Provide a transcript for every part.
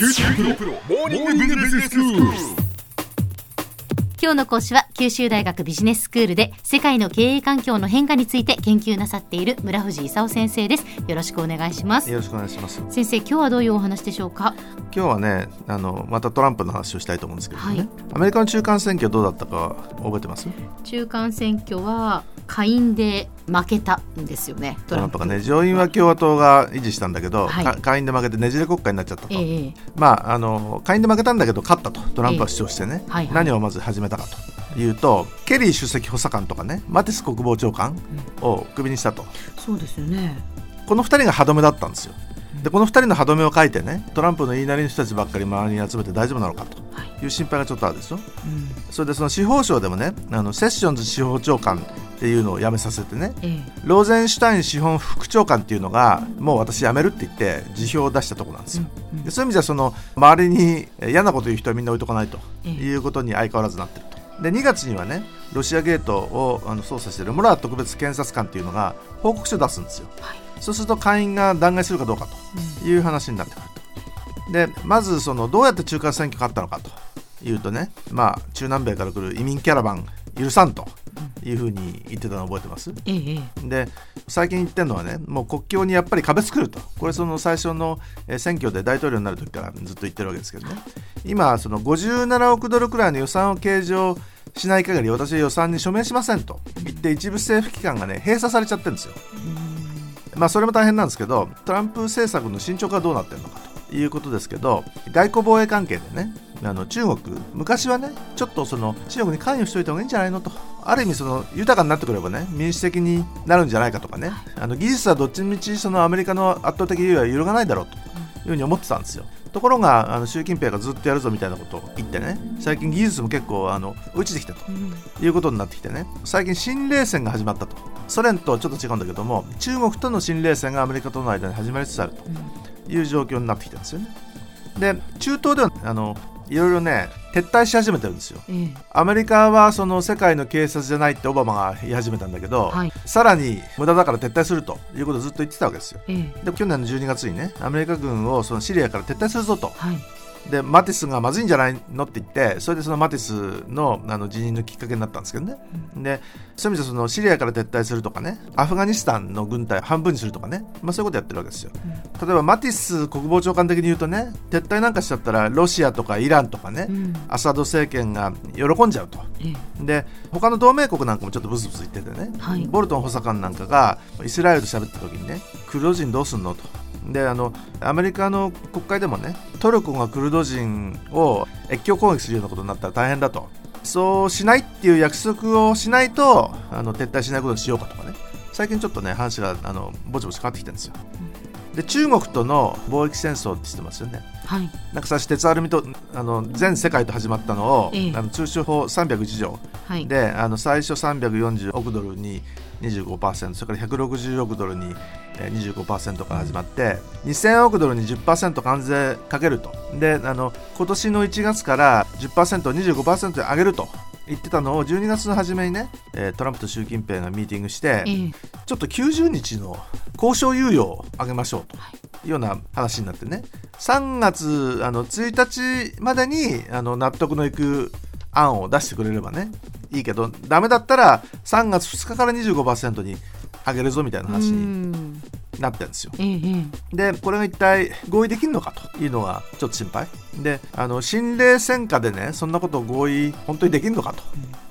九州大学モーニングビジネススクール。今日の講師は九州大学ビジネススクールで世界の経営環境の変化について研究なさっている村藤勲先生です。よろしくお願いします。よろしくお願いします。先生今日はどういうお話でしょうか？今日はねあのまたトランプの話をしたいと思うんですけどね、はい。アメリカの中間選挙どうだったか覚えてます？中間選挙は下院で負けたんですよねトランプ。がね上院は共和党が維持したんだけど、はい。か下院で負けてねじれ国会になっちゃったと、ええまああの下院で負けたんだけど勝ったとトランプは主張してね、はいはい。何をまず始めたかというとケリー首席補佐官とかねマティス国防長官をクビにしたと。そうですよね。この2人が歯止めだったんですよ。でこの2人の歯止めを書いてねトランプの言いなりの人たちばっかり周りに集めて大丈夫なのかと。はい。いう心配がちょっとあるでしょ？うん。それでその司法省でもねあのセッションズ司法長官っていうのを辞めさせてねええ。ローゼンシュタイン司法副長官っていうのがもう私辞めるって言って辞表を出したところなんですよ、うんでそういう意味じゃその周りにえ嫌なこと言う人はみんな置いとかないとええ。いうことに相変わらずなってると。で2月にはねロシアゲートをあの捜査しているモラー特別検察官っていうのが報告書を出すんですよ。はい。そうすると会員が弾劾するかどうかという話になってくる。とでまずそのどうやって中間選挙勝ったのかと。いうとねまあ中南米から来る移民キャラバン許さんと。いうふうに言ってたの覚えてます？で最近言ってるのはねもう国境にやっぱり壁作ると。これその最初のえー選挙で大統領になる時からずっと言ってるわけですけどね。今その57億ドルくらいの予算を計上しない限り私は予算に署名しませんと。言って一部政府機関がね閉鎖されちゃってるんですよ。まあそれも大変なんですけどトランプ政策の進捗がどうなってるのかということですけど外交防衛関係でねあの中国昔はねちょっとその中国に関与しておいた方がいいんじゃないのとある意味その豊かになってくればね民主的になるんじゃないかとかねあの技術はどっちみちそのアメリカの圧倒的優位は揺るがないだろうというふうに思ってたんですよ。ところがあの習近平がずっとやるぞみたいなことを言ってね最近技術も結構あの落ちてきたとうん。いうことになってきてね最近新冷戦が始まったと。ソ連とちょっと違うんだけども中国との新冷戦がアメリカとの間に始まりつつあるという状況になってきてるんですよね。で中東ではあのいろいろね撤退し始めてるんですよ。ええ。アメリカはその世界の警察じゃないってオバマが言い始めたんだけど、はい。さらに無駄だから撤退するということをずっと言ってたわけですよ。ええ。で去年の12月にねアメリカ軍をそのシリアから撤退するぞとはいでマティスがまずいんじゃないのって言ってそれでそのマティスのあの辞任のきっかけになったんですけどね、でそういう意味でそのシリアから撤退するとかねアフガニスタンの軍隊を半分にするとかね、まあ、そういうことやってるわけですよ、例えばマティス国防長官的に言うとね撤退なんかしちゃったらロシアとかイランとかね、うん。アサド政権が喜んじゃうと。ええ。で他の同盟国なんかもちょっとブツブツ言っててね、はい。ボルトン補佐官なんかがイスラエルと喋った時にねクルド人どうすんのとであのアメリカの国会でもねトルコがクルド人を越境攻撃するようなことになったら大変だと。そうしないっていう約束をしないとあの撤退しないことにしようかとかね。最近ちょっとね話があのぼちぼち変わってきてるんですよ。で中国との貿易戦争って知ってますよね。はい。なんか最初鉄アルミとあの全世界と始まったのを、ええ。あの通商法301条。はい。であの最初340億ドルに25%それから160億ドルにえー25%から始まって2000億ドルに10%関税かけると。であの今年の1月から 10%25% 上げると言ってたのを12月の初めにね、えートランプと習近平がミーティングして、ええ。ちょっと90日の交渉猶予を上げましょうとい。うような話になってね。3月あの1日までにあの納得のいく案を出してくれればねいいけどダメだったら3月2日から25%に上げるぞみたいな話うにん。なってるんですよ。でこれが一体合意できるのかというのがちょっと心配。であの新冷戦下でねそんなことを合意本当にできるのか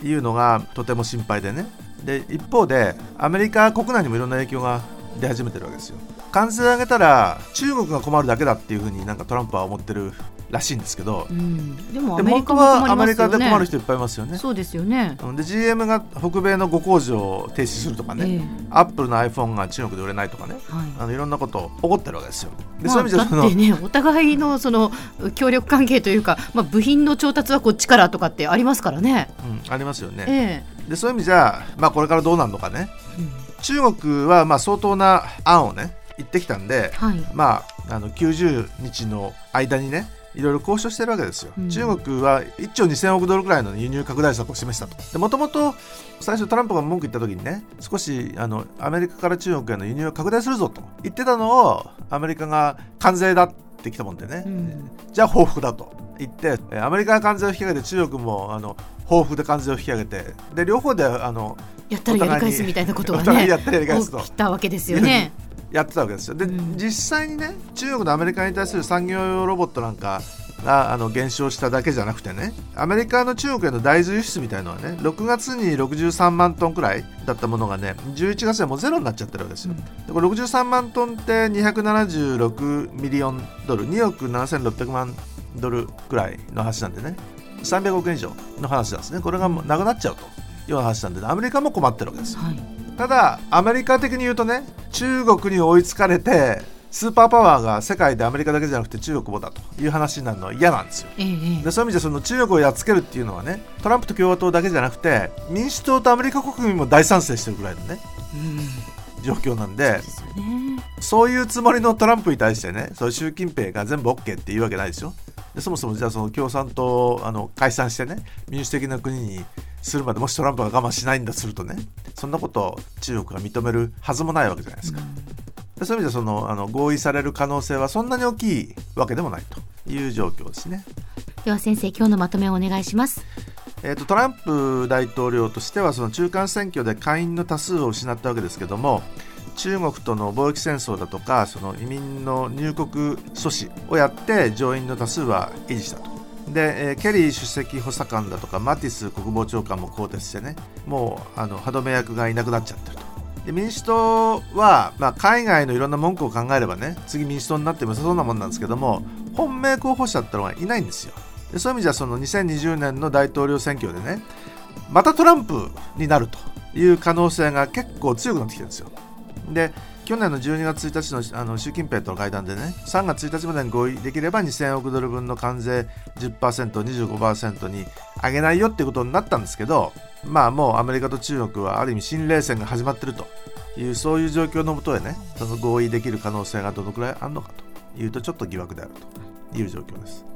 というのがとても心配でね。で一方でアメリカ国内にもいろんな影響が出始めてるわけですよ。関税上げたら中国が困るだけだっていうふうになんかトランプは思ってるらしいんですけどうん。でもアでメリカも本当はアメリカで困るね人いっぱいいますよね。そうですよね。うん。で GM が北米の5工場を停止するとかね、ええ。アップルの iPhone が中国で売れないとかねはい。あのいろんなこと起こってるわけですよ。で、まあそういう意味でそのだってねお互いのその協力関係というか、まあ、部品の調達はこっちからとかってありますからね。うん、ありますよね、ええ。でそういう意味じゃ、まあ、これからどうなるのかね。うん。中国はまあ相当な案をね言ってきたんで、はい。まあ、あの90日の間にねいろいろ交渉してるわけですよ、うん。中国は1兆2000億ドルくらいの輸入拡大策を示したと。もともと最初トランプが文句言った時にね少しあのアメリカから中国への輸入を拡大するぞと。言ってたのをアメリカが関税だってきたもんでね、うん。じゃあ報復だと。言ってえアメリカが関税を引き上げて中国もあの報復で関税を引き上げて。で両方であのやったらやり返すみたいなことがねやったらやり返すと。起きたわけですよね。やってたわけですよ。で、うん。実際にね中国のアメリカに対する産業用ロボットなんかがあの減少しただけじゃなくてねアメリカの中国への大豆輸出みたいのはね6月に63万トンくらいだったものがね11月でもうゼロになっちゃってるわけですよ、でこれ63万トンって276ミリオンドル2億7600万ドルくらいの話なんでね300億円以上の話なんですね。これがもうなくなっちゃうという話なんでアメリカも困ってるわけですよ。はい。ただアメリカ的に言うとね中国に追いつかれてスーパーパワーが世界でアメリカだけじゃなくて中国もだという話になるのは嫌なんですよ。でそういう意味でその中国をやっつけるっていうのはねトランプと共和党だけじゃなくて民主党とアメリカ国民も大賛成してるぐらいのねうん。状況なんでですよね。そういうつもりのトランプに対してねそういう習近平が全部 OK っていうわけないでしょでそもそもじゃあその共産党をあの解散してね民主的な国にするまでもしトランプが我慢しないんだとするとねそんなことを中国が認めるはずもないわけじゃないですか。でそういう意味でそのあの合意される可能性はそんなに大きいわけでもないという状況ですね。では先生今日のまとめをお願いします。えー、とトランプ大統領としてはその中間選挙で下院の多数を失ったわけですけども中国との貿易戦争だとかその移民の入国阻止をやって上院の多数は維持したと。で、えーケリー首席補佐官だとかマティス国防長官も更迭してねもうあの歯止め役がいなくなっちゃってると。で民主党は、まあ、海外のいろんな文句を考えればね次民主党になっても良さそうなもんなんですけども本命候補者ってのがいないんですよ。でそういう意味じゃその2020年の大統領選挙でねまたトランプになるという可能性が結構強くなってきてるんですよ。で去年の12月1日のあの習近平との会談でね3月1日までに合意できれば2000億ドル分の関税 10%25% に上げないよっていうことになったんですけどまあもうアメリカと中国はある意味新冷戦が始まってるというそういう状況のもとでねその合意できる可能性がどのくらいあるのかというとちょっと疑惑であるという状況です。